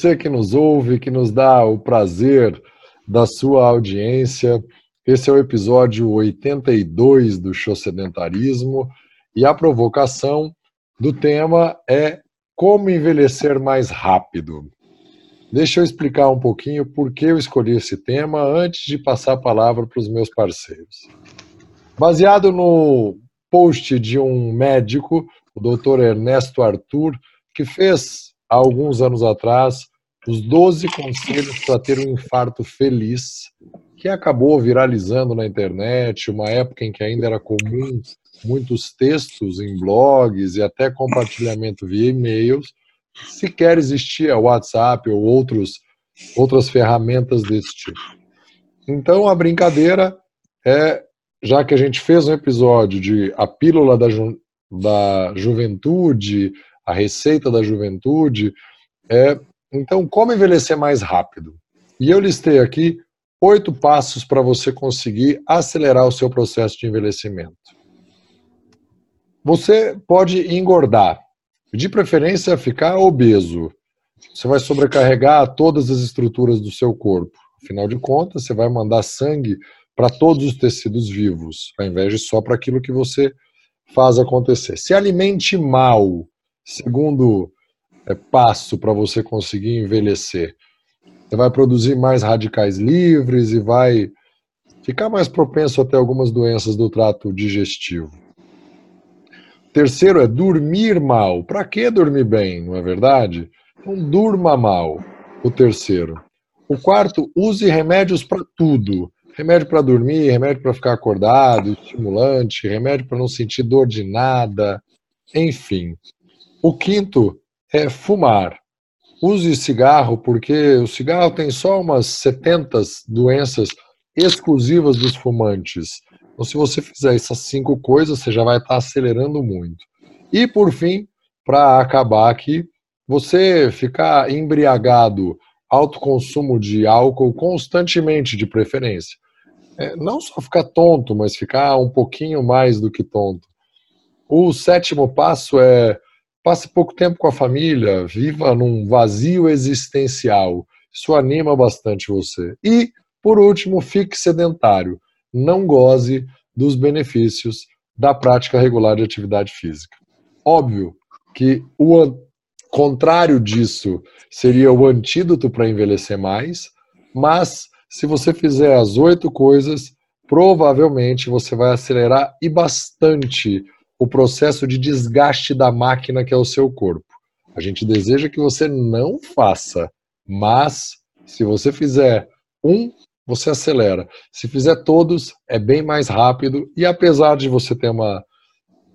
você que nos ouve, que nos dá o prazer da sua audiência. Esse é o episódio 82 do Show Sedentarismo e a provocação do tema é como envelhecer mais rápido. Deixa eu explicar um pouquinho por que eu escolhi esse tema antes de passar a palavra para os meus parceiros. Baseado no post de um médico, o Dr. Ernesto Arthur, que fez há alguns anos atrás os 12 conselhos para ter um infarto feliz, que acabou viralizando na internet, uma época em que ainda era comum muitos textos em blogs e até compartilhamento via e-mails, sequer existia WhatsApp ou outros, outras ferramentas desse tipo. Então a brincadeira é, já que a gente fez um episódio de a pílula da, ju da juventude, a receita da juventude, é, então como envelhecer mais rápido? E eu listei aqui oito passos para você conseguir acelerar o seu processo de envelhecimento. Você pode engordar, de preferência ficar obeso. Você vai sobrecarregar todas as estruturas do seu corpo. Afinal de contas, você vai mandar sangue para todos os tecidos vivos, ao invés de só para aquilo que você faz acontecer. Se alimente mal, segundo é, passo para você conseguir envelhecer. Você vai produzir mais radicais livres e vai ficar mais propenso até algumas doenças do trato digestivo. Terceiro é dormir mal. Para que dormir bem, não é verdade? Então, durma mal. O terceiro. O quarto, use remédios para tudo. Remédio para dormir, remédio para ficar acordado, estimulante, remédio para não sentir dor de nada, enfim. O quinto é fumar. Use cigarro, porque o cigarro tem só umas 70 doenças exclusivas dos fumantes. Então, se você fizer essas cinco coisas, você já vai estar acelerando muito. E, por fim, para acabar aqui, você ficar embriagado, alto consumo de álcool constantemente, de preferência. É, não só ficar tonto, mas ficar um pouquinho mais do que tonto. O sétimo passo é passe pouco tempo com a família, viva num vazio existencial. Isso anima bastante você. E, por último, fique sedentário não goze dos benefícios da prática regular de atividade física. Óbvio que o contrário disso seria o antídoto para envelhecer mais, mas se você fizer as oito coisas, provavelmente você vai acelerar e bastante o processo de desgaste da máquina que é o seu corpo. A gente deseja que você não faça, mas se você fizer um você acelera. Se fizer todos, é bem mais rápido e apesar de você ter uma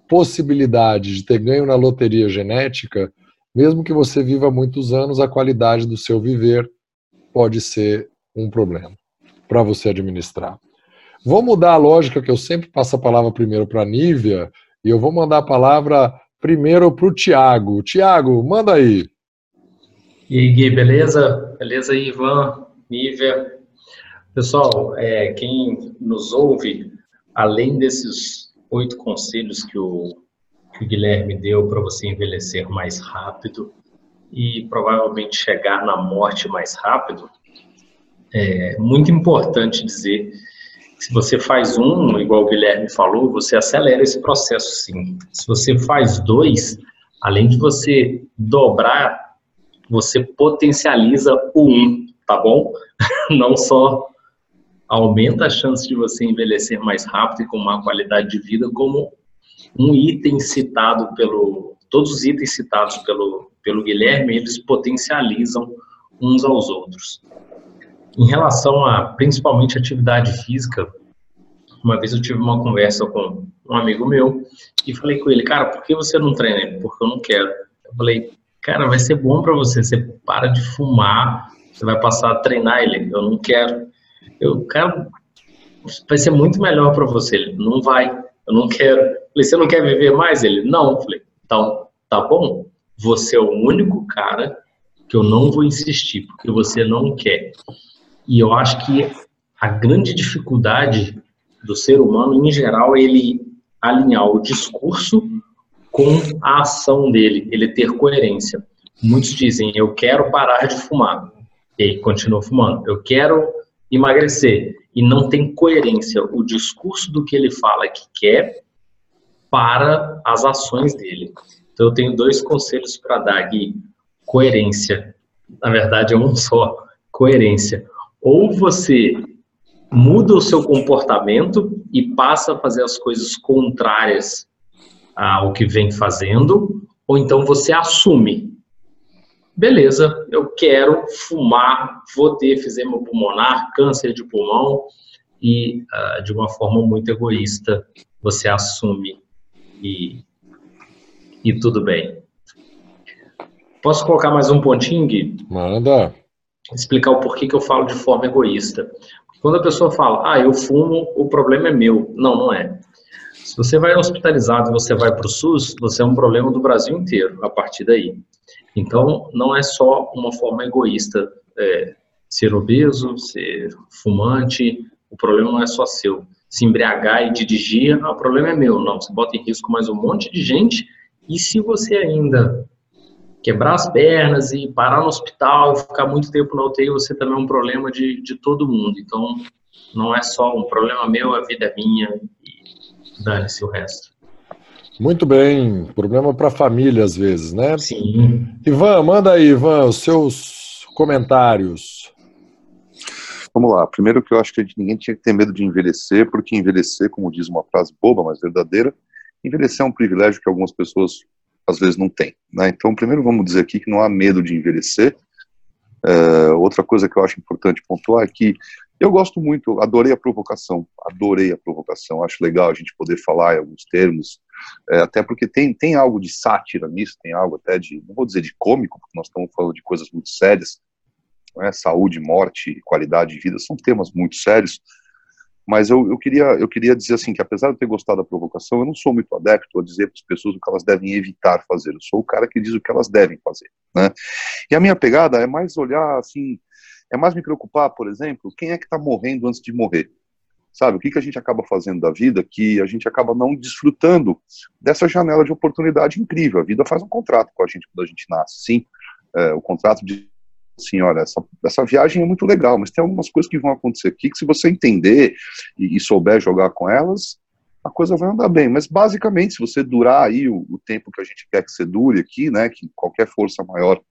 possibilidade de ter ganho na loteria genética, mesmo que você viva muitos anos, a qualidade do seu viver pode ser um problema para você administrar. Vou mudar a lógica que eu sempre passo a palavra primeiro para a Nívia e eu vou mandar a palavra primeiro para o Tiago. Tiago, manda aí. E aí, Gui, beleza? Beleza, Ivan, Nívia, Pessoal, é, quem nos ouve, além desses oito conselhos que o, que o Guilherme deu para você envelhecer mais rápido e provavelmente chegar na morte mais rápido, é muito importante dizer se você faz um, igual o Guilherme falou, você acelera esse processo sim. Se você faz dois, além de você dobrar, você potencializa o um, tá bom? Não só aumenta a chance de você envelhecer mais rápido e com má qualidade de vida, como um item citado pelo. Todos os itens citados pelo, pelo Guilherme, eles potencializam uns aos outros. Em relação a, principalmente, atividade física, uma vez eu tive uma conversa com um amigo meu e falei com ele, cara, por que você não treina? Ele, porque eu não quero. Eu falei, cara, vai ser bom para você, você para de fumar, você vai passar a treinar ele. Eu não quero. Eu, cara, vai ser muito melhor para você. Ele, não vai, eu não quero. Eu falei, você não quer viver mais? Ele, não. Eu falei, então, tá bom. Você é o único cara que eu não vou insistir, porque você não quer. E eu acho que a grande dificuldade do ser humano, em geral, é ele alinhar o discurso com a ação dele, ele ter coerência. muitos dizem, eu quero parar de fumar, e continua fumando. Eu quero emagrecer, e não tem coerência o discurso do que ele fala que quer para as ações dele. Então, eu tenho dois conselhos para dar aqui. Coerência. Na verdade, é um só. Coerência. Ou você muda o seu comportamento e passa a fazer as coisas contrárias ao que vem fazendo, ou então você assume. Beleza, eu quero fumar, vou ter efizema pulmonar, câncer de pulmão, e uh, de uma forma muito egoísta você assume e, e tudo bem. Posso colocar mais um pontinho, Gui? Manda. Explicar o porquê que eu falo de forma egoísta. Quando a pessoa fala, ah, eu fumo, o problema é meu. Não, não é. Se você vai hospitalizado e você vai para o SUS, você é um problema do Brasil inteiro, a partir daí. Então, não é só uma forma egoísta é, ser obeso, ser fumante, o problema não é só seu. Se embriagar e dirigir, ah, o problema é meu. Não, você bota em risco mais um monte de gente. E se você ainda quebrar as pernas e parar no hospital, ficar muito tempo na UTI, você também é um problema de, de todo mundo. Então, não é só um problema meu, a vida é minha e dane-se o resto. Muito bem, problema para a família às vezes, né? Sim. Ivan, manda aí, Ivan, os seus comentários. Vamos lá. Primeiro que eu acho que ninguém tinha que ter medo de envelhecer, porque envelhecer, como diz uma frase boba, mas verdadeira, envelhecer é um privilégio que algumas pessoas às vezes não têm. Né? Então, primeiro vamos dizer aqui que não há medo de envelhecer. É, outra coisa que eu acho importante pontuar é que eu gosto muito, adorei a provocação, adorei a provocação, acho legal a gente poder falar em alguns termos, é, até porque tem, tem algo de sátira nisso, tem algo até de, não vou dizer de cômico, porque nós estamos falando de coisas muito sérias, né, saúde, morte, qualidade de vida, são temas muito sérios, mas eu, eu, queria, eu queria dizer assim, que apesar de eu ter gostado da provocação, eu não sou muito adepto a dizer para as pessoas o que elas devem evitar fazer, eu sou o cara que diz o que elas devem fazer, né, e a minha pegada é mais olhar, assim, é mais me preocupar, por exemplo, quem é que está morrendo antes de morrer, sabe, o que, que a gente acaba fazendo da vida que a gente acaba não desfrutando dessa janela de oportunidade incrível, a vida faz um contrato com a gente quando a gente nasce, sim, é, o contrato de assim, olha, essa, essa viagem é muito legal, mas tem algumas coisas que vão acontecer aqui que se você entender e, e souber jogar com elas, a coisa vai andar bem. Mas basicamente, se você durar aí o, o, tempo que a gente quer que você dure aqui, né, que qualquer força maior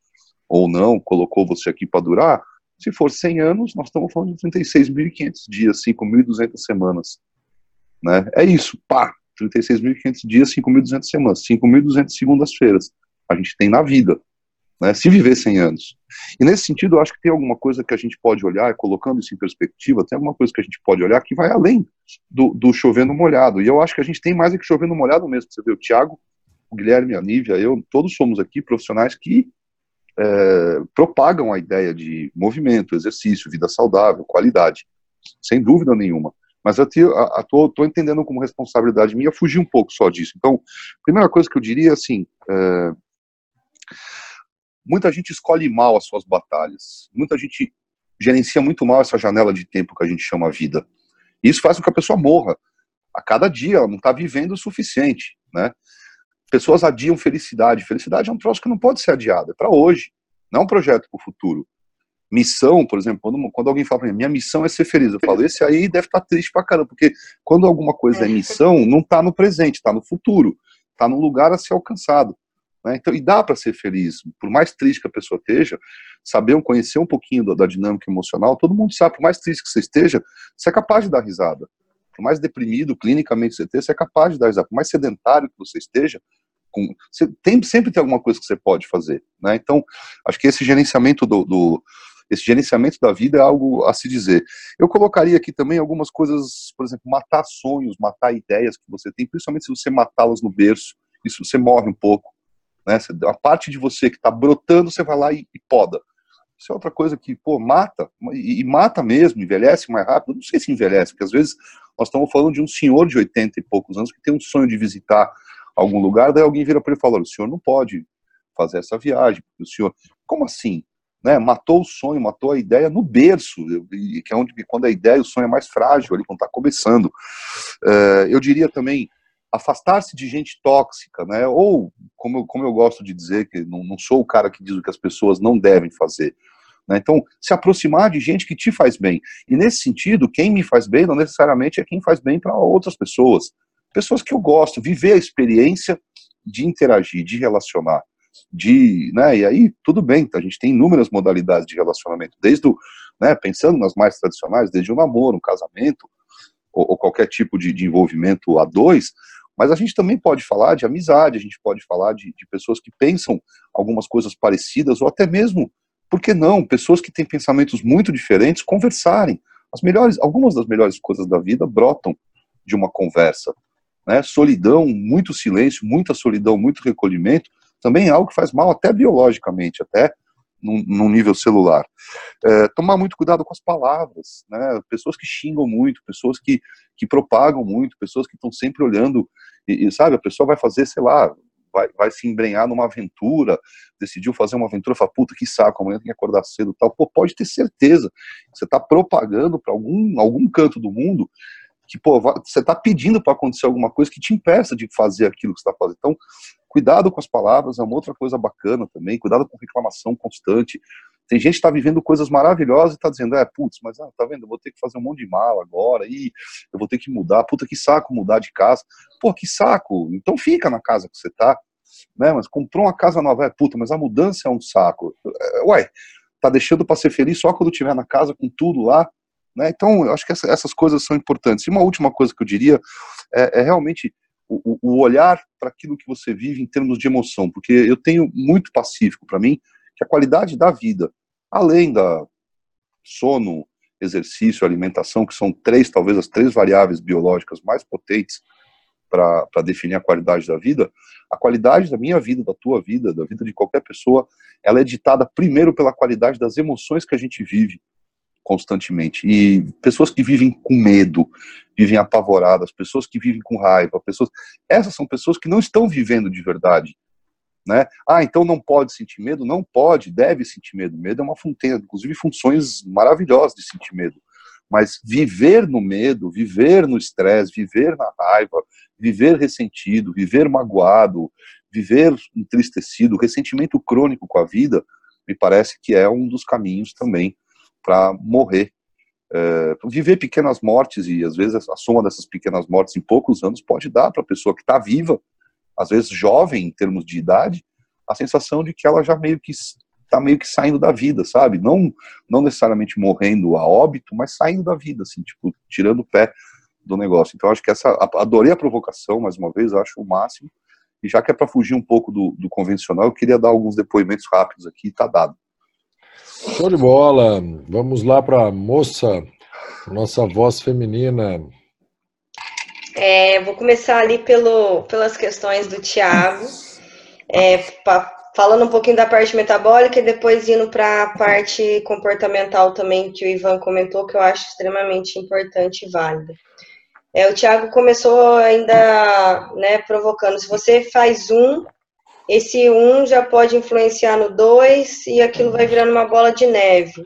ou não colocou você aqui para durar, se for 100 anos, nós estamos falando de 36.500 dias, 5.200 semanas. Né? É isso, pá, 36.500 dias, 5.200 semanas, 5.200 segundas-feiras. A gente tem na vida né, se viver 100 anos. E nesse sentido, eu acho que tem alguma coisa que a gente pode olhar, colocando isso em perspectiva, tem alguma coisa que a gente pode olhar que vai além do, do chovendo molhado. E eu acho que a gente tem mais é que chovendo molhado mesmo. Você vê, o Tiago, o Guilherme, a Nívia, eu, todos somos aqui profissionais que é, propagam a ideia de movimento, exercício, vida saudável, qualidade, sem dúvida nenhuma. Mas eu estou entendendo como responsabilidade minha fugir um pouco só disso. Então, primeira coisa que eu diria é assim, é, muita gente escolhe mal as suas batalhas. Muita gente gerencia muito mal essa janela de tempo que a gente chama vida. E isso faz com que a pessoa morra. A cada dia ela não está vivendo o suficiente, né? Pessoas adiam felicidade. Felicidade é um troço que não pode ser adiado, é para hoje, não é um projeto para o futuro. Missão, por exemplo, quando, quando alguém fala para mim, minha missão é ser feliz, eu falo, esse aí deve estar tá triste pra caramba, porque quando alguma coisa é missão, não está no presente, está no futuro, está num lugar a ser alcançado. Né? Então, e dá para ser feliz, por mais triste que a pessoa esteja, saber conhecer um pouquinho da, da, dinâmica emocional, todo mundo sabe, por mais triste que você esteja, você é capaz de dar risada. Por mais deprimido, clinicamente você esteja, você é capaz de dar risada. Por mais sedentário que você esteja, com, você tem, sempre tem alguma coisa que você pode fazer. Né? Então, acho que esse gerenciamento do, do esse gerenciamento da vida é algo a se dizer. Eu colocaria aqui também algumas coisas, por exemplo, matar sonhos, matar ideias que você tem, principalmente se você matá-las no berço, isso você morre um pouco. Né? A parte de você que está brotando, você vai lá e, e, poda. Isso é outra coisa que, pô, mata, e, e, mata mesmo, envelhece mais rápido. Não sei se envelhece, porque às vezes nós estamos falando de um senhor de 80 e poucos anos que tem um sonho de visitar algum lugar, daí alguém vira para ele e fala: o senhor não pode fazer essa viagem, o senhor. Como assim? Né, matou o sonho, matou a ideia no berço, que é onde quando a ideia, o sonho é mais frágil, ali quando está começando. Uh, eu diria também afastar-se de gente tóxica, né? Ou, como eu, como eu gosto de dizer, que não, não sou o cara que diz o que as pessoas não devem fazer. Né? Então, se aproximar de gente que te faz bem. E nesse sentido, quem me faz bem não necessariamente é quem faz bem para outras pessoas. Pessoas que eu gosto, viver a experiência de interagir, de relacionar, de, né, e aí tudo bem, a gente tem inúmeras modalidades de relacionamento, desde o, né, pensando nas mais tradicionais, desde o namoro, um casamento, ou, ou qualquer tipo de, de, envolvimento a dois, mas a gente também pode falar de amizade, a gente pode falar de, de pessoas que pensam algumas coisas parecidas, ou até mesmo, por que não, pessoas que têm pensamentos muito diferentes conversarem. As melhores, algumas das melhores coisas da vida brotam de uma conversa. Né? Solidão, muito silêncio, muita solidão, muito recolhimento, também é algo que faz mal até biologicamente, até num, num nível celular. É, tomar muito cuidado com as palavras, né? Pessoas que xingam muito, pessoas que, que propagam muito, pessoas que estão sempre olhando, e, e, sabe, a pessoa vai fazer, sei lá, vai, vai se embrenhar numa aventura, decidiu fazer uma aventura, fala, puta, que saco, amanhã tem que acordar cedo tal. Pô, pode ter certeza que você está propagando para algum, algum canto do mundo que, pô, você está pedindo para acontecer alguma coisa que te impeça de fazer aquilo que você está fazendo. Então, Cuidado com as palavras é uma outra coisa bacana também. Cuidado com reclamação constante. Tem gente que está vivendo coisas maravilhosas e está dizendo, é, putz, mas ah, tá vendo, eu vou ter que fazer um monte de mala agora, e eu vou ter que mudar, puta que saco mudar de casa. Pô, que saco, então fica na casa que você tá, né, mas comprou uma casa nova, é, puta, mas a mudança é um saco. É, ué, tá deixando para ser feliz só quando tiver na casa com tudo lá, né, então eu acho que essa, essas coisas são importantes. E uma última coisa que eu diria é, é realmente o, o olhar para aquilo que você vive em termos de emoção, porque eu tenho muito pacífico para mim que a qualidade da vida, além da sono, exercício, alimentação, que são três, talvez as três variáveis biológicas mais potentes para definir a qualidade da vida, a qualidade da minha vida, da tua vida, da vida de qualquer pessoa, ela é ditada primeiro pela qualidade das emoções que a gente vive constantemente. E pessoas que vivem com medo, vivem apavoradas, pessoas que vivem com raiva, pessoas, essas são pessoas que não estão vivendo de verdade. Né? Ah, então não pode sentir medo? Não pode, deve sentir medo. Medo é uma fonte, inclusive funções maravilhosas de sentir medo. Mas viver no medo, viver no estresse, viver na raiva, viver ressentido, viver magoado, viver entristecido, ressentimento crônico com a vida, me parece que é um dos caminhos também para morrer. É, viver pequenas mortes, e às vezes a soma dessas pequenas mortes em poucos anos pode dar para a pessoa que está viva, às vezes jovem em termos de idade, a sensação de que ela já meio que está meio que saindo da vida, sabe? Não, não necessariamente morrendo a óbito, mas saindo da vida, assim, tipo, tirando o pé do negócio. Então, acho que essa, adorei a provocação, mais uma vez, acho o máximo. E já que é para fugir um pouco do, do, convencional, eu queria dar alguns depoimentos rápidos aqui, tá dado. Show de bola. Vamos lá para a moça, nossa voz feminina. É, vou começar ali pelo, pelas questões do Tiago, é, falando um pouquinho da parte metabólica e depois indo para a parte comportamental também, que o Ivan comentou, que eu acho extremamente importante e válida. É, o Tiago começou ainda né, provocando, se você faz um, esse um já pode influenciar no dois e aquilo vai virando uma bola de neve.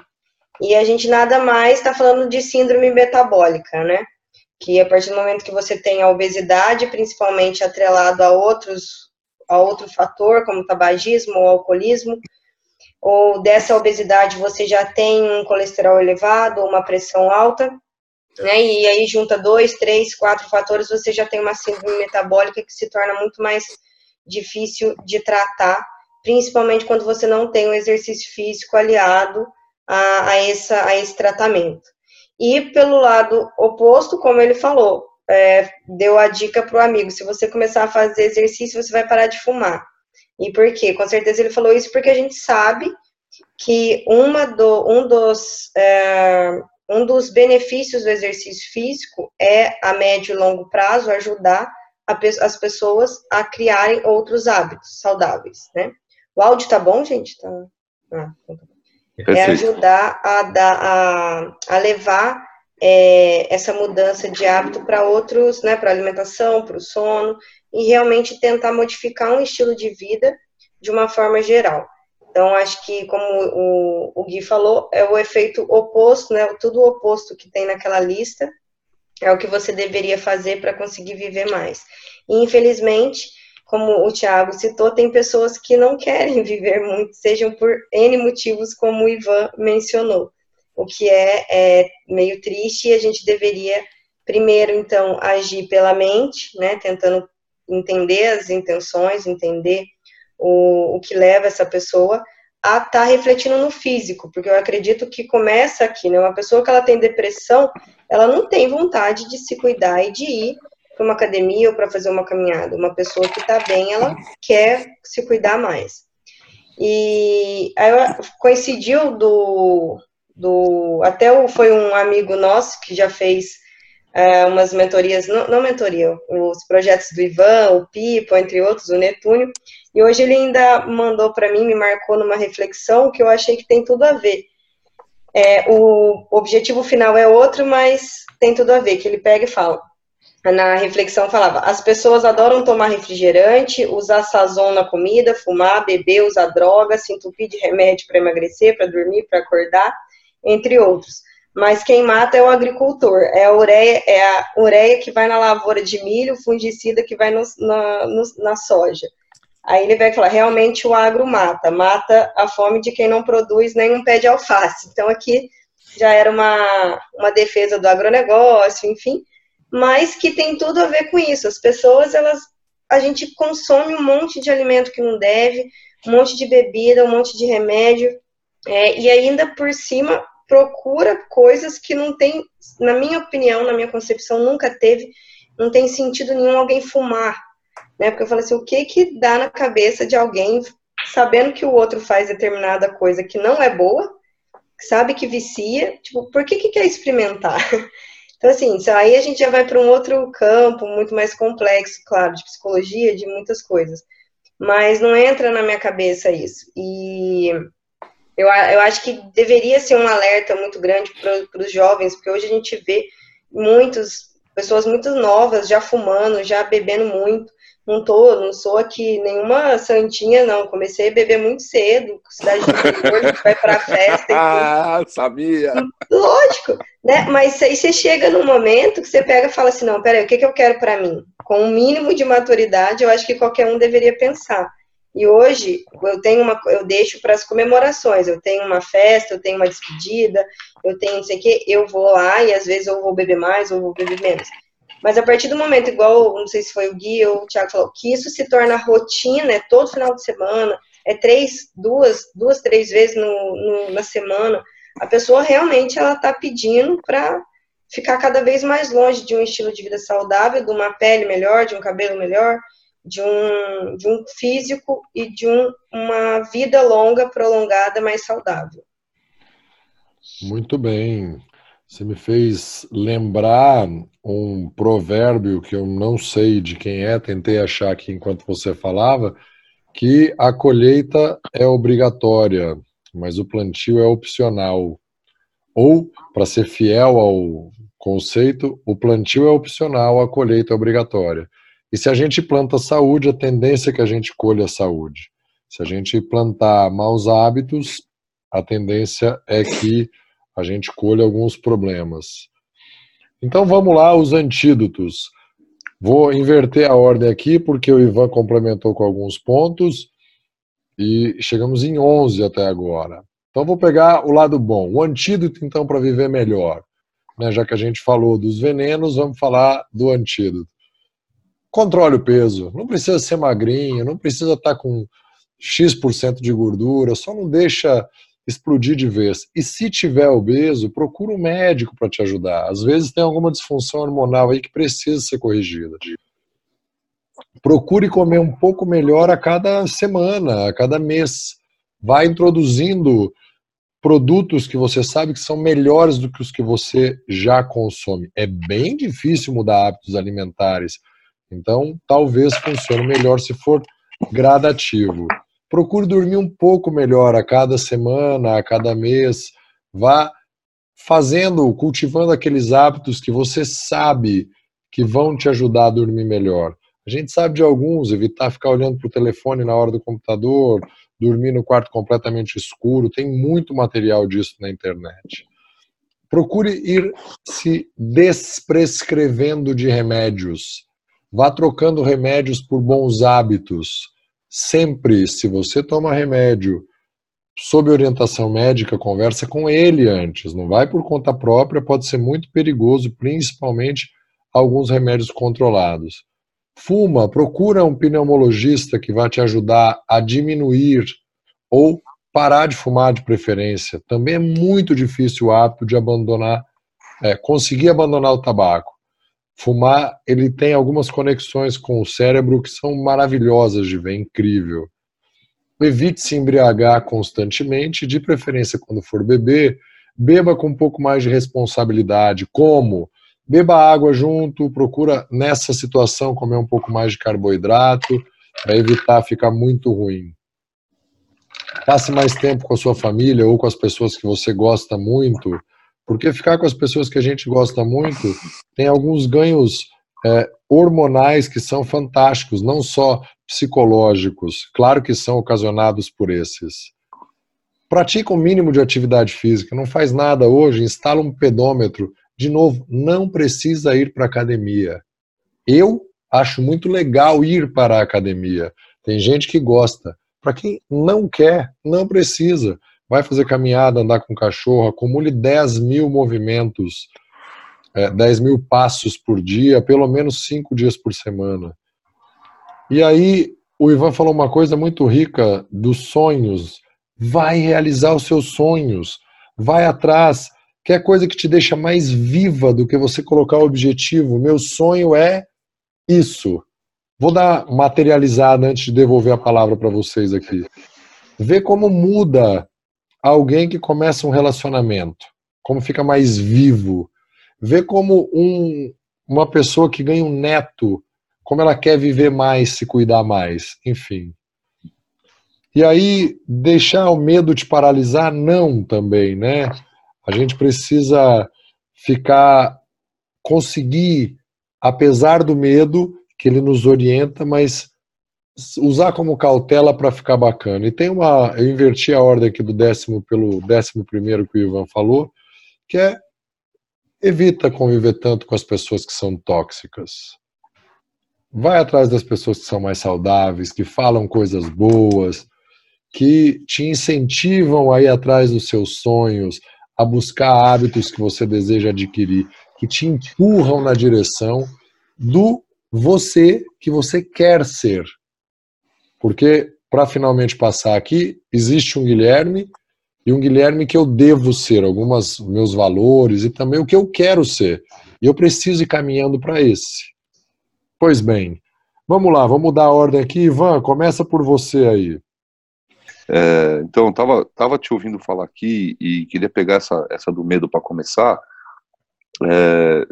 E a gente nada mais está falando de síndrome metabólica, né? Que a partir do momento que você tem a obesidade, principalmente atrelado a outros a outro fator, como tabagismo ou alcoolismo, ou dessa obesidade você já tem um colesterol elevado, uma pressão alta, né? E aí junta dois, três, quatro fatores, você já tem uma síndrome metabólica que se torna muito mais difícil de tratar, principalmente quando você não tem um exercício físico aliado a, a, essa, a esse tratamento. E pelo lado oposto, como ele falou, é, deu a dica para o amigo: se você começar a fazer exercício, você vai parar de fumar. E por quê? Com certeza ele falou isso porque a gente sabe que uma do, um, dos, é, um dos benefícios do exercício físico é, a médio e longo prazo, ajudar as pessoas a criarem outros hábitos saudáveis, né? O áudio tá bom, gente? Tá... Ah, então tá é ajudar a, dar, a, a levar é, essa mudança de hábito para outros, né, para alimentação, para o sono, e realmente tentar modificar um estilo de vida de uma forma geral. Então, acho que, como o, o Gui falou, é o efeito oposto, né, tudo o oposto que tem naquela lista, é o que você deveria fazer para conseguir viver mais. E, infelizmente, como o Tiago citou, tem pessoas que não querem viver muito, sejam por N motivos, como o Ivan mencionou, o que é, é meio triste e a gente deveria, primeiro, então, agir pela mente, né, tentando entender as intenções, entender o, o que leva essa pessoa a estar tá refletindo no físico, porque eu acredito que começa aqui, né? Uma pessoa que ela tem depressão, ela não tem vontade de se cuidar e de ir para uma academia ou para fazer uma caminhada. Uma pessoa que está bem, ela quer se cuidar mais. E aí coincidiu do, do até foi um amigo nosso que já fez é, umas mentorias, não, não, mentoria, os projetos do Ivan, o Pipo, entre outros, o Netúnio, e hoje ele ainda mandou para mim, me marcou numa reflexão que eu achei que tem tudo a ver. É, o objetivo final é outro, mas tem tudo a ver, que ele pega e fala, na reflexão falava: as pessoas adoram tomar refrigerante, usar sazon na comida, fumar, beber, usar droga, se entupir de remédio para emagrecer, para dormir, para acordar, entre outros. Mas quem mata é o agricultor, é a ureia, é a ureia que vai na lavoura de milho, fungicida que vai no, na, no, na soja. Aí ele vai falar: realmente o agro mata, mata a fome de quem não produz nenhum pé de alface. Então aqui já era uma, uma defesa do agronegócio, enfim mas que tem tudo a ver com isso. As pessoas, elas, a gente consome um monte de alimento que não deve, um monte de bebida, um monte de remédio, é, e ainda por cima procura coisas que não tem, na minha opinião, na minha concepção, nunca teve, não tem sentido nenhum alguém fumar, né? Porque eu falo assim, o que que dá na cabeça de alguém sabendo que o outro faz determinada coisa que não é boa, sabe que vicia, tipo, por que que quer experimentar? Então, assim, aí a gente já vai para um outro campo muito mais complexo, claro, de psicologia, de muitas coisas. Mas não entra na minha cabeça isso. E eu, eu acho que deveria ser um alerta muito grande para os jovens, porque hoje a gente vê muitas pessoas muito novas já fumando, já bebendo muito. Não tô, não sou aqui nenhuma santinha, não. Comecei a beber muito cedo, cidade de interior, vai pra festa Ah, sabia! Lógico, né? Mas aí você chega num momento que você pega e fala assim, não, peraí, o que, que eu quero para mim? Com um mínimo de maturidade, eu acho que qualquer um deveria pensar. E hoje eu tenho uma, eu deixo para as comemorações. Eu tenho uma festa, eu tenho uma despedida, eu tenho não sei o quê, eu vou lá e às vezes eu vou beber mais ou vou beber menos. Mas a partir do momento, igual, não sei se foi o Gui ou o Thiago falou, que isso se torna rotina, é todo final de semana, é três, duas, duas, três vezes no, no na semana, a pessoa realmente ela está pedindo para ficar cada vez mais longe de um estilo de vida saudável, de uma pele melhor, de um cabelo melhor, de um, de um físico e de um, uma vida longa, prolongada, mais saudável. Muito bem. Você me fez lembrar um provérbio que eu não sei de quem é, tentei achar aqui enquanto você falava, que a colheita é obrigatória, mas o plantio é opcional. Ou, para ser fiel ao conceito, o plantio é opcional, a colheita é obrigatória. E se a gente planta saúde, a tendência é que a gente colha saúde. Se a gente plantar maus hábitos, a tendência é que a gente colhe alguns problemas. Então vamos lá, os antídotos. Vou inverter a ordem aqui, porque o Ivan complementou com alguns pontos e chegamos em 11 até agora. Então vou pegar o lado bom. O antídoto, então, para viver melhor. Né, já que a gente falou dos venenos, vamos falar do antídoto. Controle o peso. Não precisa ser magrinho, não precisa estar tá com X% de gordura, só não deixa explodir de vez. E se tiver obeso, procura um médico para te ajudar. Às vezes tem alguma disfunção hormonal aí que precisa ser corrigida. Procure comer um pouco melhor a cada semana, a cada mês. Vai introduzindo produtos que você sabe que são melhores do que os que você já consome. É bem difícil mudar hábitos alimentares. Então, talvez funcione melhor se for gradativo procure dormir um pouco melhor a cada semana, a cada mês. Vá fazendo, cultivando aqueles hábitos que você sabe que vão te ajudar a dormir melhor. A gente sabe de alguns, evitar ficar olhando para o telefone na hora do computador, dormir no quarto completamente escuro, tem muito material disso na internet. procure ir se desprescrevendo de remédios. Vá trocando remédios por bons hábitos. Sempre, se você toma remédio sob orientação médica, conversa com ele antes. Não vai por conta própria, pode ser muito perigoso, principalmente alguns remédios controlados. Fuma, procura um pneumologista que vai te ajudar a diminuir ou parar de fumar de preferência. Também é muito difícil o hábito de abandonar, é, conseguir abandonar o tabaco. Fumar, ele tem algumas conexões com o cérebro que são maravilhosas de ver, incrível. Evite se embriagar constantemente, de preferência quando for beber, beba com um pouco mais de responsabilidade. Como? Beba água junto, procura nessa situação comer um pouco mais de carboidrato, para evitar ficar muito ruim. Passe mais tempo com a sua família ou com as pessoas que você gosta muito, porque ficar com as pessoas que a gente gosta muito tem alguns ganhos é, hormonais que são fantásticos, não só psicológicos. Claro que são ocasionados por esses. Pratica o um mínimo de atividade física, não faz nada hoje, instala um pedômetro. De novo, não precisa ir para a academia. Eu acho muito legal ir para a academia. Tem gente que gosta. Para quem não quer, não precisa. Vai fazer caminhada, andar com cachorro, acumule 10 mil movimentos, é, 10 mil passos por dia, pelo menos 5 dias por semana. E aí, o Ivan falou uma coisa muito rica dos sonhos. Vai realizar os seus sonhos. Vai atrás. Quer coisa que te deixa mais viva do que você colocar o objetivo. Meu sonho é isso. Vou dar materializada antes de devolver a palavra para vocês aqui. Ver como muda alguém que começa um relacionamento, como fica mais vivo. Ver como um, uma pessoa que ganha um neto, como ela quer viver mais, se cuidar mais, enfim. E aí, deixar o medo te paralisar, não também, né? A gente precisa ficar, conseguir, apesar do medo, que ele nos orienta, mas usar como cautela para ficar bacana. E tem uma, eu inverti a ordem aqui do décimo pelo décimo primeiro que o Ivan falou, que é evita conviver tanto com as pessoas que são tóxicas. Vai atrás das pessoas que são mais saudáveis, que falam coisas boas, que te incentivam a ir atrás dos seus sonhos, a buscar hábitos que você deseja adquirir, que te empurram na direção do você que você quer ser. Porque, para finalmente passar aqui, existe um Guilherme e um Guilherme que eu devo ser, alguns meus valores e também o que eu quero ser. E eu preciso ir caminhando para esse. Pois bem, vamos lá, vamos mudar a ordem aqui. Ivan, começa por você aí. É, então, estava tava te ouvindo falar aqui e queria pegar essa, essa do medo para começar. É,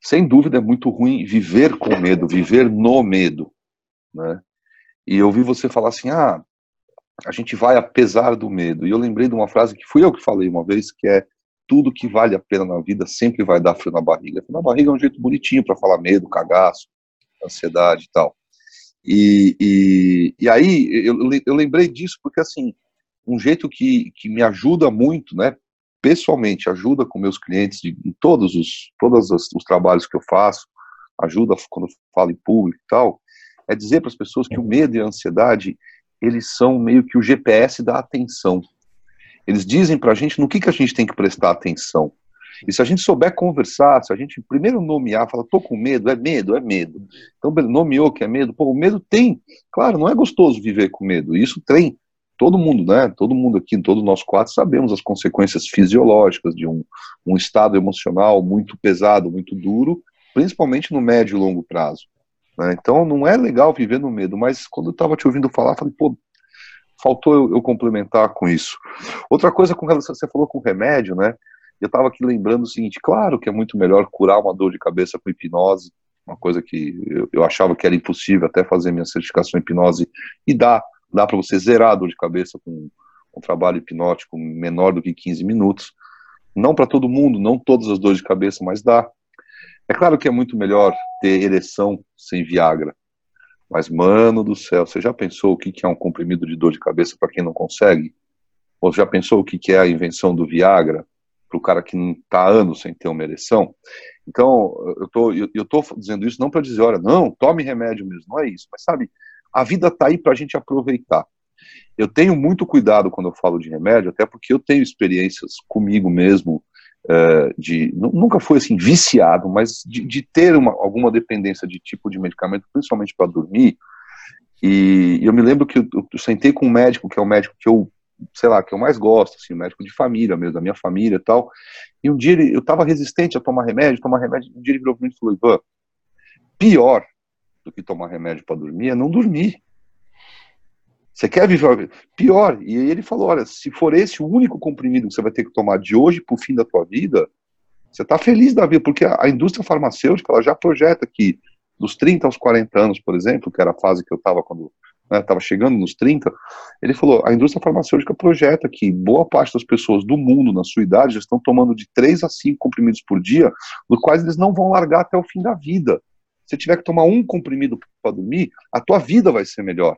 sem dúvida é muito ruim viver com medo, viver no medo, né? E eu ouvi você falar assim, ah, a gente vai apesar do medo. E eu lembrei de uma frase que fui eu que falei uma vez, que é tudo que vale a pena na vida sempre vai dar frio na barriga. Frio na barriga é um jeito bonitinho para falar medo, cagaço, ansiedade e tal. E, e, e aí eu, eu lembrei disso porque assim um jeito que, que me ajuda muito, né, pessoalmente, ajuda com meus clientes de, em todos os todos os, os trabalhos que eu faço, ajuda quando eu falo em público e tal, é dizer para as pessoas que o medo e a ansiedade eles são meio que o GPS da atenção. Eles dizem para a gente no que, que a gente tem que prestar atenção. E se a gente souber conversar, se a gente primeiro nomear, fala, tô com medo, é medo, é medo. Então, nomeou que é medo, pô, o medo tem. Claro, não é gostoso viver com medo. Isso tem todo mundo, né? Todo mundo aqui, todos nós quatro, sabemos as consequências fisiológicas de um, um estado emocional muito pesado, muito duro, principalmente no médio e longo prazo. Né? Então, não é legal viver no medo, mas quando eu estava te ouvindo falar, falei, pô, faltou eu, eu, complementar com isso. Outra coisa com relação, você falou com remédio, né? Eu estava aqui lembrando o seguinte, claro que é muito melhor curar uma dor de cabeça com hipnose, uma coisa que eu, eu achava que era impossível até fazer minha certificação em hipnose e dá Dá para você zerar a dor de cabeça com um trabalho hipnótico menor do que 15 minutos. Não para todo mundo, não todas as dores de cabeça, mas dá. É claro que é muito melhor ter ereção sem Viagra. Mas, mano do céu, você já pensou o que é um comprimido de dor de cabeça para quem não consegue? Ou já pensou o que é a invenção do Viagra para o cara que não está anos sem ter uma ereção? Então, eu tô, eu, tô dizendo isso não para dizer, olha, não, tome remédio mesmo, não é isso. Mas sabe, a vida está aí para a gente aproveitar. Eu tenho muito cuidado quando eu falo de remédio, até porque eu tenho experiências comigo mesmo, é, de nunca fui assim viciado, mas de, de ter uma, alguma dependência de tipo de medicamento, principalmente para dormir. E eu me lembro que eu, eu, sentei com um médico, que é o médico que eu, sei lá, que eu mais gosto, assim, médico de família mesmo, da minha família e tal. E um dia ele, eu estava resistente a tomar remédio, tomar remédio. Um dia ele virou para mim e falou: Ivan, pior do que tomar remédio para dormir é não dormir. Você quer viver pior? E ele falou: olha, se for esse o único comprimido que você vai ter que tomar de hoje para o fim da tua vida, você está feliz da vida, porque a, indústria farmacêutica ela já projeta que dos 30 aos 40 anos, por exemplo, que era a fase que eu estava quando estava né, chegando nos 30, ele falou: a indústria farmacêutica projeta que boa parte das pessoas do mundo, na sua idade, já estão tomando de 3 a 5 comprimidos por dia, dos quais eles não vão largar até o fim da vida. Se tiver que tomar um comprimido para dormir, a tua vida vai ser melhor.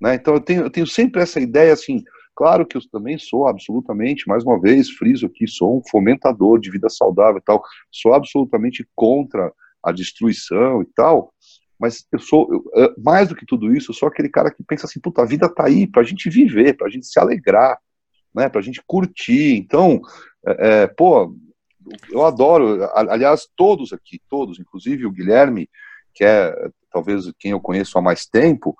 Né? Então eu tenho, eu tenho sempre essa ideia assim. Claro que eu também sou absolutamente, mais uma vez, friso aqui, sou um fomentador de vida saudável e tal, sou absolutamente contra a destruição e tal, mas eu sou, eu, mais do que tudo isso, eu sou aquele cara que pensa assim, puta, a vida tá aí pra gente viver, pra gente se alegrar, né, pra gente curtir, então, é, é, pô, eu adoro, aliás, todos aqui, todos, inclusive o Guilherme, que é talvez quem eu conheço há mais tempo,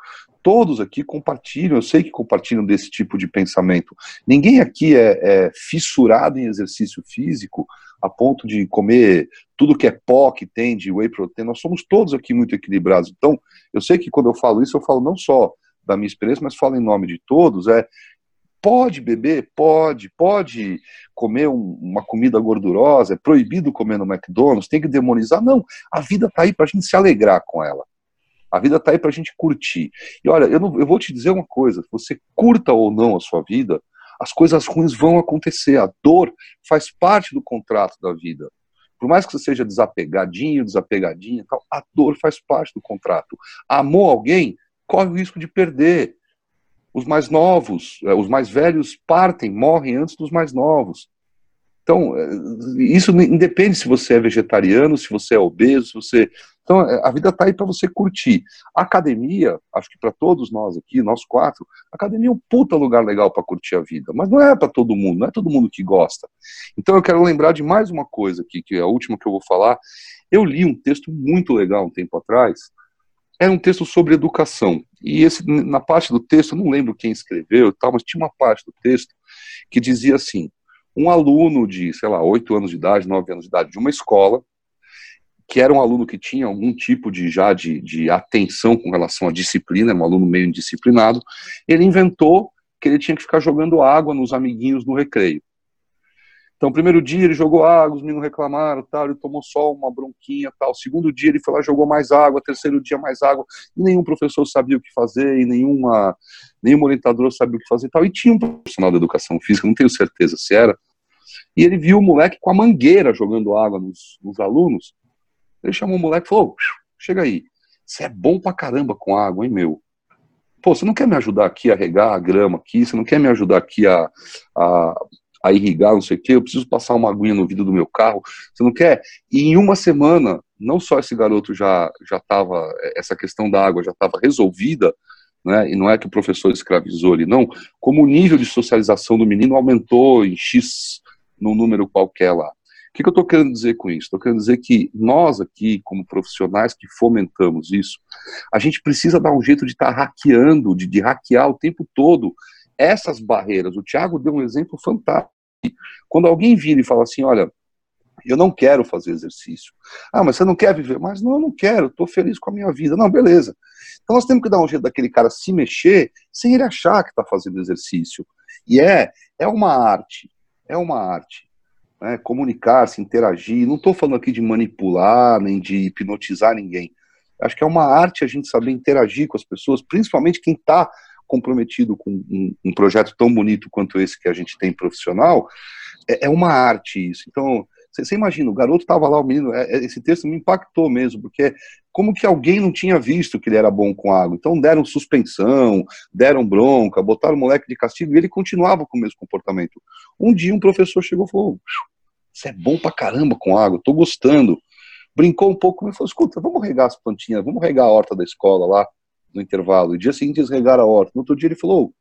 todos aqui compartilham, eu sei que compartilham desse tipo de pensamento. Ninguém aqui é, é fissurado em exercício físico a ponto de comer tudo que é pó que tem de whey protein. Nós somos todos aqui muito equilibrados. Então, eu sei que quando eu falo isso, eu falo não só da minha experiência, mas falo em nome de todos. É pode beber, pode, pode comer um, uma comida gordurosa, é proibido comer no McDonald's, tem que demonizar. Não, a vida está aí para a gente se alegrar com ela. A vida está aí para a gente curtir. E olha, eu, não, eu vou te dizer uma coisa: você curta ou não a sua vida, as coisas ruins vão acontecer. A dor faz parte do contrato da vida. Por mais que você seja desapegadinho, desapegadinha, tal, a dor faz parte do contrato. Amou alguém, corre o risco de perder. Os mais novos, eh, os mais velhos partem, morrem antes dos mais novos. Então, eh, isso independe se você é vegetariano, se você é obeso, se você então, é, a vida está aí para você curtir. A academia, acho que para todos nós aqui, nós quatro, academia é um puta lugar legal para curtir a vida, mas não é para todo mundo, não é todo mundo que gosta. Então, eu quero lembrar de mais uma coisa aqui, que é a última que eu vou falar. Eu li um texto muito legal um tempo atrás, era um texto sobre educação. E esse, na parte do texto, eu não lembro quem escreveu, tal, mas tinha uma parte do texto que dizia assim: um aluno de, sei lá, oito anos de idade, nove anos de idade, de uma escola, que era um aluno que tinha algum tipo de já de, de atenção com relação à disciplina, era um aluno meio indisciplinado, ele inventou que ele tinha que ficar jogando água nos amiguinhos no recreio. Então, primeiro dia ele jogou água, os meninos reclamaram, tal, ele tomou só uma bronquinha, tal. Segundo dia ele foi lá jogou mais água, terceiro dia mais água, e nenhum professor sabia o que fazer, e nenhuma, nenhum orientador sabia o que fazer, tal. E tinha um profissional de educação física, não tenho certeza se era, e ele viu o moleque com a mangueira jogando água nos, nos alunos, ele chamou o moleque e falou: chega aí, você é bom pra caramba com água, hein, meu? Pô, você não quer me ajudar aqui a regar a grama aqui? Você não quer me ajudar aqui a, a, a irrigar, não sei o quê? Eu preciso passar uma aguinha no vidro do meu carro. Você não quer? E em uma semana, não só esse garoto já já estava, essa questão da água já estava resolvida, né? E não é que o professor escravizou ele, não. Como o nível de socialização do menino aumentou em X no número qualquer lá que, que eu estou querendo dizer com isso? Estou querendo dizer que nós aqui, como profissionais que fomentamos isso, a gente precisa dar um jeito de estar tá hackeando, de, de hackear o tempo todo essas barreiras. O Tiago deu um exemplo fantástico. Quando alguém vira e fala assim, olha, eu não quero fazer exercício. Ah, mas você não quer viver? Mas não, eu não quero, estou feliz com a minha vida. Não, beleza. Então nós temos que dar um jeito daquele cara se mexer sem ele achar que está fazendo exercício. E é, é uma arte, é uma arte né, comunicar-se, interagir. Não estou falando aqui de manipular, nem de hipnotizar ninguém. Acho que é uma arte a gente saber interagir com as pessoas, principalmente quem está comprometido com um, um, projeto tão bonito quanto esse que a gente tem profissional. É, é uma arte isso. Então, Você, imagina, o garoto estava lá, o menino, é, é, esse texto me impactou mesmo, porque como que alguém não tinha visto que ele era bom com água. Então deram suspensão, deram bronca, botaram o moleque de castigo e ele continuava com o mesmo comportamento. Um dia um professor chegou e falou: Você é bom pra caramba com água, tô gostando. Brincou um pouco e falou: Escuta, vamos regar as plantinhas, vamos regar a horta da escola lá no intervalo. E dia seguinte eles regaram a horta. No outro dia ele falou: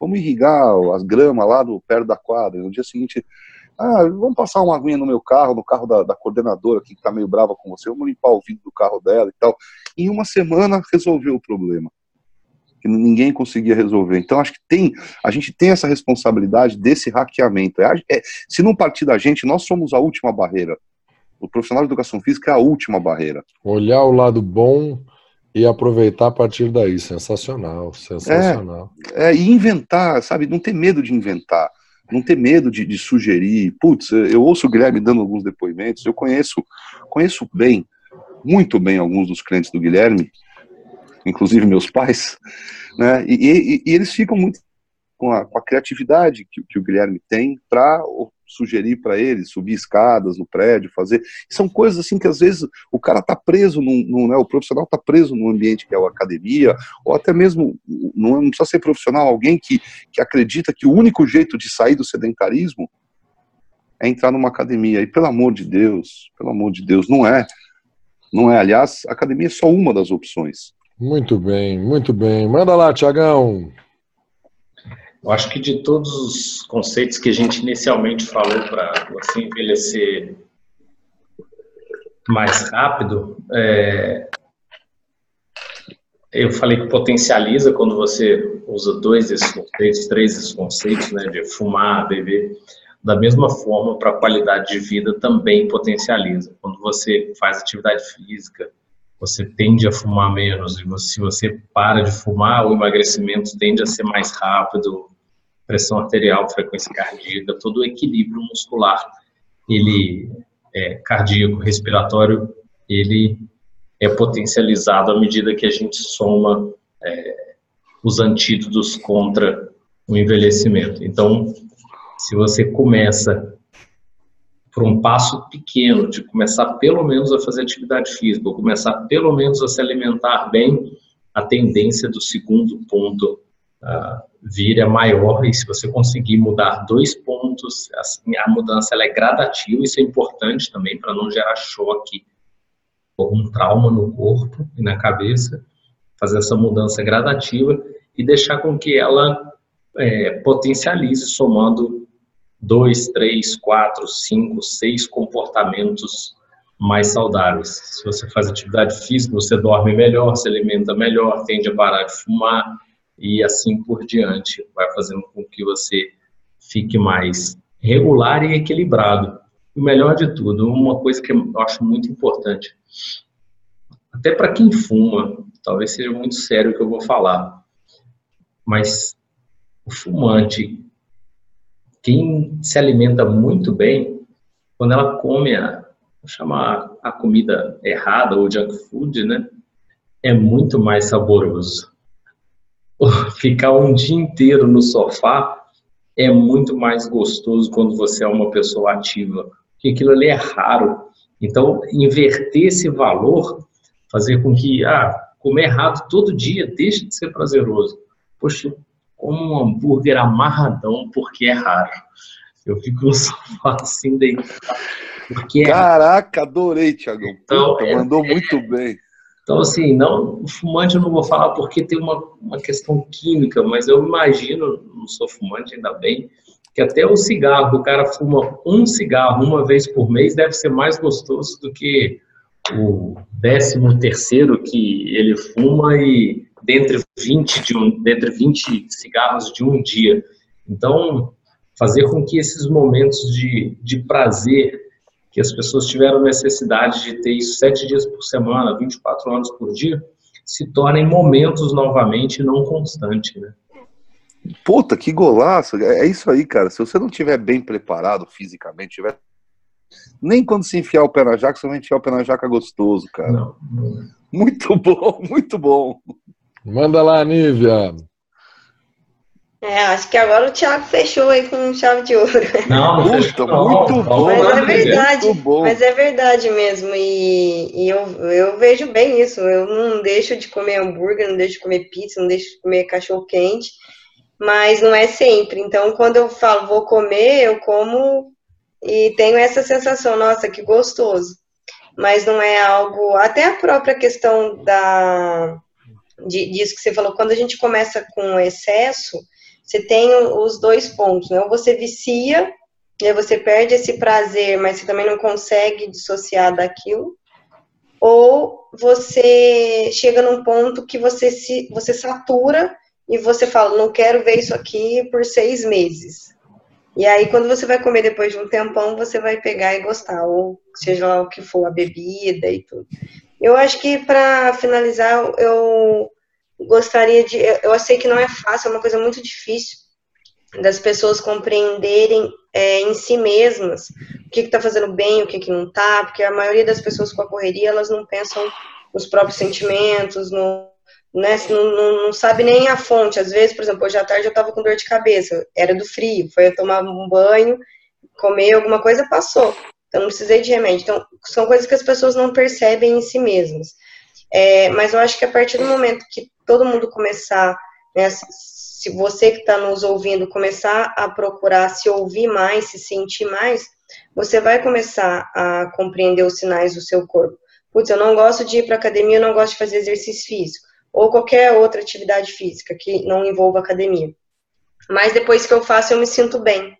Vamos irrigar as gramas lá do perto da quadra. No dia seguinte ah, vamos passar uma aguinha no meu carro, no carro da, da coordenadora que tá meio brava com você, vamos limpar o vidro do carro dela e tal. Em uma semana resolveu o problema. Que ninguém conseguia resolver. Então, acho que tem, a gente tem essa responsabilidade desse hackeamento. É, é, se não partir da gente, nós somos a última barreira. O profissional de educação física é a última barreira. Olhar o lado bom e aproveitar a partir daí. Sensacional, sensacional. É, é, e inventar, sabe? Não ter medo de inventar não ter medo de, de, sugerir. Putz, eu ouço o Guilherme dando alguns depoimentos, eu conheço, conheço bem, muito bem alguns dos clientes do Guilherme, inclusive meus pais, né? E, e, e eles ficam muito com a, com a criatividade que, que, o Guilherme tem para sugerir para ele subir escadas no prédio, fazer. São coisas assim que às vezes o cara está preso, num, num, né, o profissional está preso num ambiente que é a academia, ou até mesmo, não, não precisa ser profissional, alguém que, que acredita que o único jeito de sair do sedentarismo é entrar numa academia. E pelo amor de Deus, pelo amor de Deus, não é. Não é. Aliás, academia é só uma das opções. Muito bem, muito bem. Manda lá, Tiagão. Eu acho que de todos os conceitos que a gente inicialmente falou para você envelhecer mais rápido, é, eu falei que potencializa quando você usa dois desses conceitos, três desses conceitos, né, de fumar, beber. Da mesma forma, para a qualidade de vida também potencializa. Quando você faz atividade física, você tende a fumar menos. E se você para de fumar, o emagrecimento tende a ser mais rápido, pressão arterial, frequência cardíaca, todo o equilíbrio muscular, ele é, cardíaco, respiratório, ele é potencializado à medida que a gente soma é, os antídotos contra o envelhecimento. Então, se você começa por um passo pequeno, de começar pelo menos a fazer atividade física, ou começar pelo menos a se alimentar bem, a tendência do segundo ponto uh, vira maior. E se você conseguir mudar dois pontos, assim, a mudança é gradativa, isso é importante também para não gerar choque ou um trauma no corpo e na cabeça, fazer essa mudança gradativa e deixar com que ela é, potencialize somando dois, três, quatro, cinco, seis comportamentos mais saudáveis. Se você faz atividade física, você dorme melhor, se alimenta melhor, tende a parar de fumar, e assim por diante. Vai fazendo com que você fique mais regular e equilibrado. E o melhor de tudo, uma coisa que eu acho muito importante, até para quem fuma, talvez seja muito sério o que eu vou falar, mas o fumante, quem se alimenta muito bem, quando ela come a, chamar a comida errada ou junk food, né, é muito mais saboroso. ficar um dia inteiro no sofá é muito mais gostoso quando você é uma pessoa ativa, porque aquilo ali é raro. Então, inverter esse valor, fazer com que, ah, comer errado todo dia deixe de ser prazeroso. Poxa, como um hambúrguer amarradão porque é raro. Eu fico no sofá assim deitado. Porque é Caraca, adorei, Tiagão. Então, é, mandou é, muito bem. Então, assim, não, fumante eu não vou falar porque tem uma, uma questão química, mas eu imagino, não sou fumante ainda bem, que até o cigarro, o cara fuma um cigarro uma vez por mês, deve ser mais gostoso do que o décimo terceiro que ele fuma e dentre 20, de um, dentre 20 cigarros de um dia. Então, fazer com que esses momentos de, de prazer que as pessoas tiveram necessidade de ter isso sete dias por semana, 24 horas por dia, se tornem momentos novamente, não constante, né? Puta, que golaço! É, é isso aí, cara. Se você não tiver bem preparado fisicamente, tiver nem quando se enfiar o pé na jaca, você vai enfiar o pé na jaca gostoso, cara. Não, não. Muito bom, muito bom. Manda lá, Nívia. É, acho que agora o Thiago fechou aí com chave de ouro. Não, não. muito bom. Mas é verdade, mas é verdade mesmo. E, e eu, eu vejo bem isso. Eu não deixo de comer hambúrguer, não deixo de comer pizza, não deixo de comer cachorro quente. Mas não é sempre. Então, quando eu falo vou comer, eu como e tenho essa sensação, nossa, que gostoso. Mas não é algo. Até a própria questão da de, disso que você falou, quando a gente começa com excesso, você tem os dois pontos, né? Ou você vicia, e aí você perde esse prazer, mas você também não consegue dissociar daquilo, ou você chega num ponto que você se você satura e você fala, não quero ver isso aqui por seis meses. E aí, quando você vai comer depois de um tempão, você vai pegar e gostar, ou seja lá o que for, a bebida e tudo. Eu acho que, para finalizar, eu gostaria de. Eu sei que não é fácil, é uma coisa muito difícil das pessoas compreenderem é, em si mesmas o que está fazendo bem, o que, que não está, porque a maioria das pessoas com a correria, elas não pensam nos próprios sentimentos, no, né, não, não, não, sabe nem a fonte. Às vezes, por exemplo, hoje à tarde eu estava com dor de cabeça, era do frio, foi eu tomar um banho, comer alguma coisa, passou. Então, não precisei de remédio. Então, são coisas que as pessoas não percebem em si mesmas. É, mas eu acho que a partir do momento que todo mundo começar, né, se você que está nos ouvindo começar a procurar se ouvir mais, se sentir mais, você vai começar a compreender os sinais do seu corpo. Putz, eu não gosto de ir para academia, eu não gosto de fazer exercício físico ou qualquer outra atividade física que não envolva academia. Mas depois que eu faço, eu me sinto bem.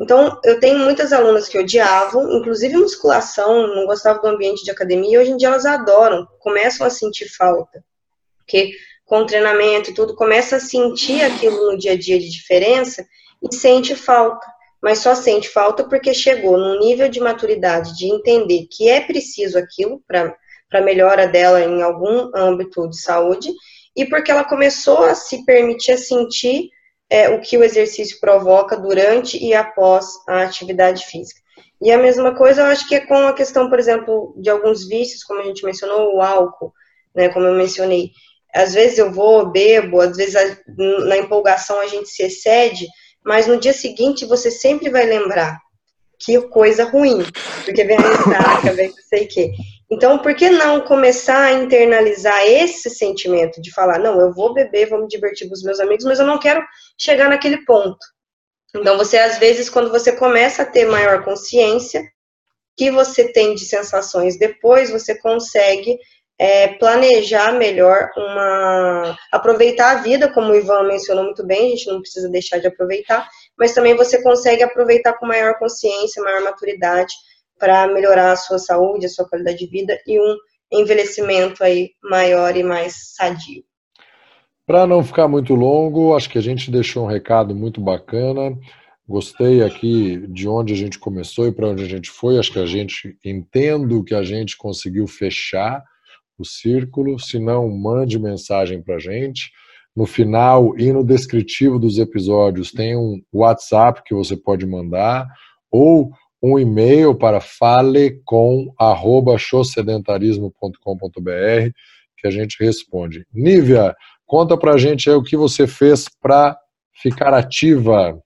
Então, eu tenho muitas alunas que odiavam, inclusive musculação, não gostavam do ambiente de academia, e hoje em dia elas adoram, começam a sentir falta. Porque com o treinamento e tudo, começa a sentir aquilo no dia a dia de diferença e sente falta. Mas só sente falta porque chegou num nível de maturidade de entender que é preciso aquilo para para melhora dela em algum âmbito de saúde e porque ela começou a se permitir a sentir é, o que o exercício provoca durante e após a atividade física. E a mesma coisa eu acho que é com a questão, por exemplo, de alguns vícios, como a gente mencionou, o álcool, né, como eu mencionei. Às vezes eu vou, bebo, às vezes na empolgação a gente se excede, mas no dia seguinte você sempre vai lembrar que coisa ruim, porque vem a ressaca, vem não sei o quê. Então, por que não começar a internalizar esse sentimento de falar, não, eu vou beber, vou me divertir com os meus amigos, mas eu não quero chegar naquele ponto. Então, você, às vezes, quando você começa a ter maior consciência que você tem de sensações depois, você consegue é, planejar melhor uma. aproveitar a vida, como o Ivan mencionou muito bem, a gente não precisa deixar de aproveitar, mas também você consegue aproveitar com maior consciência, maior maturidade para melhorar a sua saúde, a sua qualidade de vida e um envelhecimento aí maior e mais sadio. Para não ficar muito longo, acho que a gente deixou um recado muito bacana. Gostei aqui de onde a gente começou e para onde a gente foi. Acho que a gente entendo que a gente conseguiu fechar o círculo. Se não, mande mensagem para a gente. No final e no descritivo dos episódios tem um WhatsApp que você pode mandar ou um e-mail para falecom@showsedentarismo.com.br que a gente responde. Nívia, conta pra gente aí o que você fez para ficar ativa.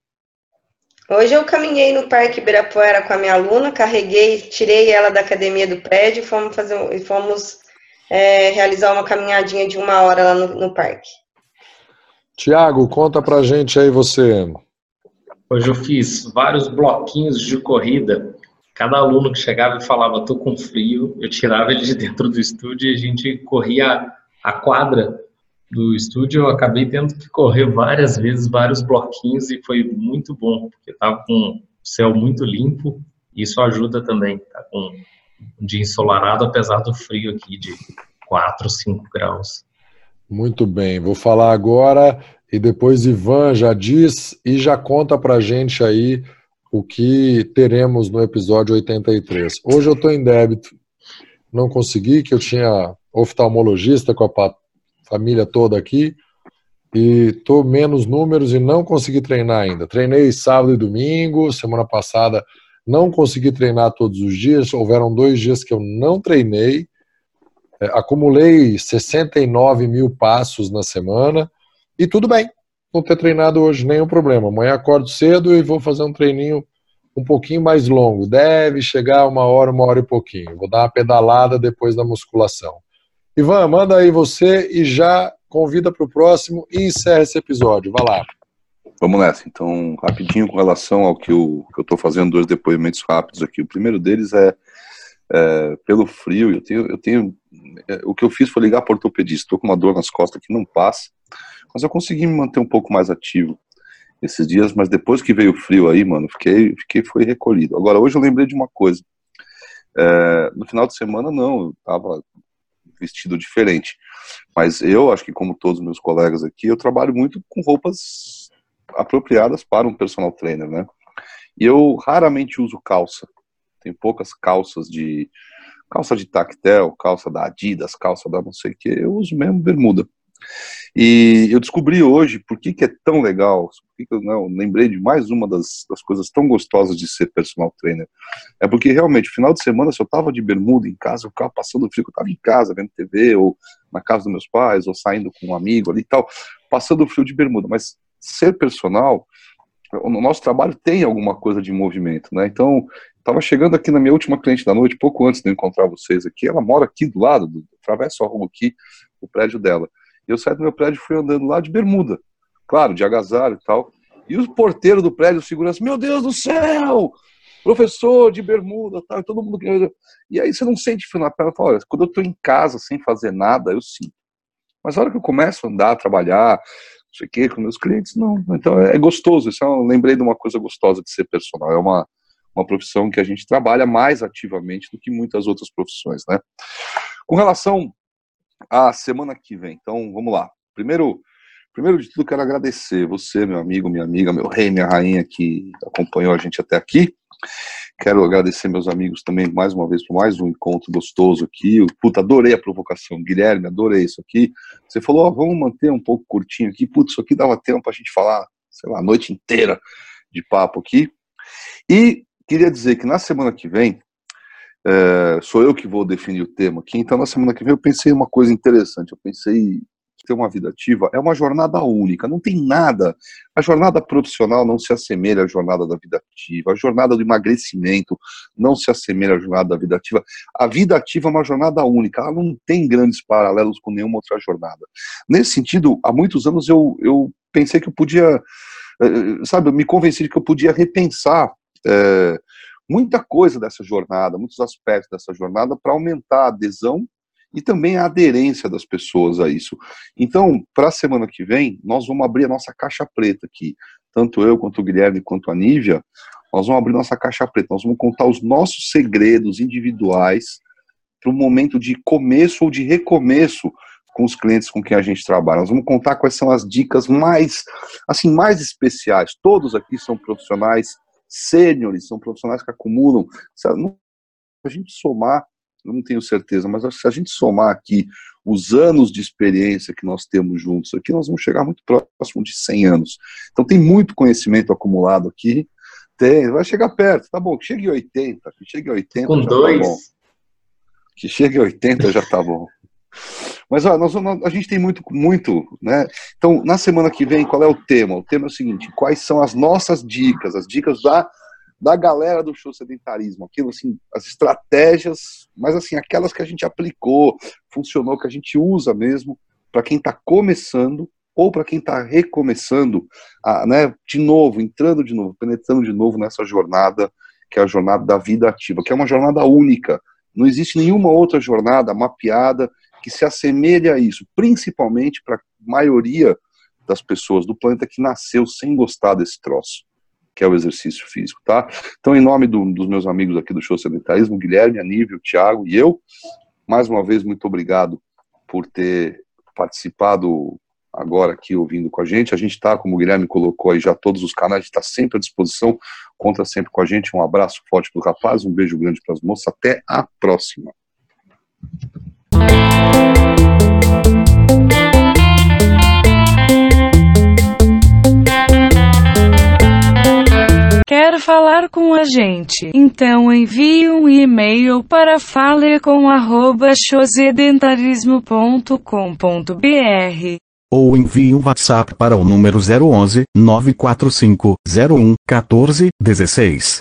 Hoje eu caminhei no Parque Ibirapuera com a minha aluna, carreguei, tirei ela da academia do prédio e fomos, fazer, fomos é, realizar uma caminhadinha de uma hora lá no, no parque. Tiago, conta pra gente aí você. Hoje eu fiz vários bloquinhos de corrida. Cada aluno que chegava e falava, tô com frio, eu tirava ele de dentro do estúdio e a gente corria a quadra do estúdio. Eu acabei tendo que correr várias vezes, vários bloquinhos e foi muito bom, porque estava com o céu muito limpo. E isso ajuda também, tá com um dia ensolarado, apesar do frio aqui de 4, 5 graus. Muito bem, vou falar agora e depois Ivan já diz e já conta para gente aí o que teremos no episódio 83. Hoje eu estou em débito, não consegui, que eu tinha oftalmologista com a família toda aqui, e estou menos números e não consegui treinar ainda. Treinei sábado e domingo, semana passada não consegui treinar todos os dias, houveram dois dias que eu não treinei, é, acumulei 69 mil passos na semana, e tudo bem, não ter treinado hoje, nenhum problema. Amanhã acordo cedo e vou fazer um treininho um pouquinho mais longo. Deve chegar uma hora, uma hora e pouquinho. Vou dar uma pedalada depois da musculação. Ivan, manda aí você e já convida para o próximo e encerra esse episódio. Vai lá. Vamos nessa. Então, rapidinho com relação ao que eu estou fazendo, dois depoimentos rápidos aqui. O primeiro deles é, é pelo frio. Eu tenho, eu tenho, é, o que eu fiz foi ligar para ortopedista. Estou com uma dor nas costas que não passa, mas eu consegui me manter um pouco mais ativo esses dias. Mas depois que veio o frio aí, mano, fiquei, fiquei foi recolhido. Agora, hoje eu lembrei de uma coisa. É, no final de semana, não, eu estava vestido diferente. Mas eu, acho que como todos os meus colegas aqui, eu trabalho muito com roupas apropriadas para um personal trainer, né? E eu raramente uso calça. Tem poucas calças de calça de tactel, calça da Adidas, calça da não sei o que. Eu uso mesmo bermuda. E eu descobri hoje por que, que é tão legal, por que, que eu não lembrei de mais uma das, das, coisas tão gostosas de ser personal trainer. É porque realmente, final de semana, se eu tava de bermuda em casa, eu ficava passando frio, eu tava em casa vendo TV, ou na casa dos meus pais, ou saindo com um amigo ali e tal, passando frio de bermuda. Mas ser personal, o nosso trabalho tem alguma coisa de movimento, né? Então, estava chegando aqui na minha última cliente da noite, pouco antes de eu encontrar vocês aqui. Ela mora aqui do lado, do, atravessa a rua aqui, o prédio dela. Eu saí do meu prédio e fui andando lá de bermuda, claro, de agasalho e tal. E o porteiro do prédio, o segurança, meu Deus do céu! Professor de bermuda, tal, todo mundo. E aí você não sente frio na perna. Fala, olha, quando eu estou em casa sem fazer nada, eu sinto. Mas a hora que eu começo a andar, a trabalhar, sei o quê, com meus clientes, não. Então é, é gostoso, isso é eu lembrei de uma coisa gostosa de ser personal, é uma, uma profissão que a gente trabalha mais ativamente do que muitas outras profissões, né? Com relação à semana que vem, então vamos lá. Primeiro, primeiro de tudo, quero agradecer você, meu amigo, minha amiga, meu rei, minha rainha que acompanhou a gente até aqui. Quero agradecer meus amigos também mais uma vez por mais um encontro gostoso aqui. Puta, adorei a provocação. Guilherme, adorei isso aqui. Você falou, vamos manter um pouco curtinho aqui. Putz, isso aqui dava tempo pra gente falar, sei lá, a noite inteira de papo aqui. E queria dizer que na semana que vem, é, sou eu que vou definir o tema aqui. Então, na semana que vem, eu pensei uma coisa interessante. Eu pensei ter uma vida ativa é uma jornada única, não tem nada. A jornada profissional não se assemelha à jornada da vida ativa, a jornada do emagrecimento não se assemelha à jornada da vida ativa. A vida ativa é uma jornada única, ela não tem grandes paralelos com nenhuma outra jornada. Nesse sentido, há muitos anos eu, eu pensei que eu podia, eh, eh, sabe, eu me convenci de que eu podia repensar. É, muita coisa dessa jornada, muitos aspectos dessa jornada para aumentar a adesão e também a aderência das pessoas a isso. Então, para a semana que vem, nós vamos abrir a nossa caixa preta aqui. Tanto eu, quanto o Guilherme, quanto a Nívia, nós vamos abrir nossa caixa preta. Nós vamos contar os nossos segredos individuais para o momento de começo ou de recomeço com os clientes com quem a gente trabalha. Nós vamos contar quais são as dicas mais, assim, mais especiais. Todos aqui são profissionais sêniores, são profissionais que acumulam. Se a gente somar eu não tenho certeza, mas se a gente somar aqui os anos de experiência que nós temos juntos aqui, nós vamos chegar muito próximo de 100 anos. Então tem muito conhecimento acumulado aqui, tem, vai chegar perto, tá bom, que chegue a 80, que chegue a 80 Com já tá dois. tá bom. Que chegue a 80 já tá bom. Mas ó, nós, a gente tem muito, muito, né? Então, na semana que vem, qual é o tema? O tema é o seguinte: quais são as nossas dicas, as dicas da da galera do show sedentarismo, aquilo assim, as estratégias, mas assim, aquelas que a gente aplicou, funcionou, que a gente usa mesmo para quem está começando ou para quem está recomeçando, a, né, de novo, entrando de novo, penetrando de novo nessa jornada, que é a jornada da vida ativa, que é uma jornada única. Não existe nenhuma outra jornada mapeada que se assemelhe a isso, principalmente para a maioria das pessoas do planeta que nasceu sem gostar desse troço que é o exercício físico, tá? Então, em nome do, dos meus amigos aqui do Show Sedentarismo, Guilherme, Aníbal, Thiago e eu, mais uma vez, muito obrigado por ter participado agora aqui ouvindo com a gente. A gente está, como o Guilherme colocou aí já todos os canais, está sempre à disposição, conta sempre com a gente. Um abraço forte para o rapaz, um beijo grande para as moças. Até a próxima. Quer falar com a gente? Então envie um e-mail para falecom@chosedentarismo.com.br ou envie um WhatsApp para o número 011 945 01 14 16.